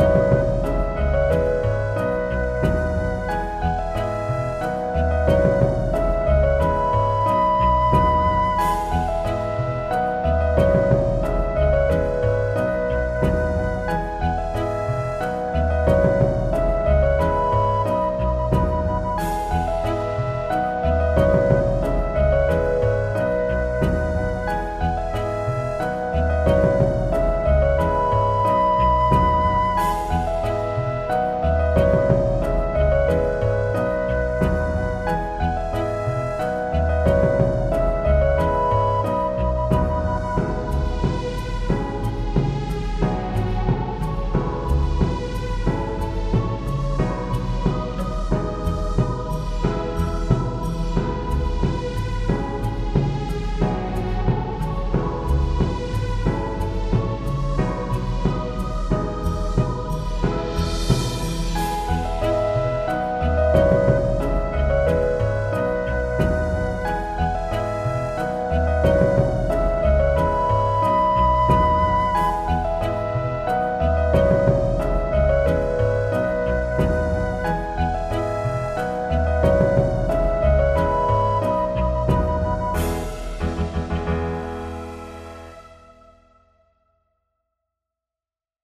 you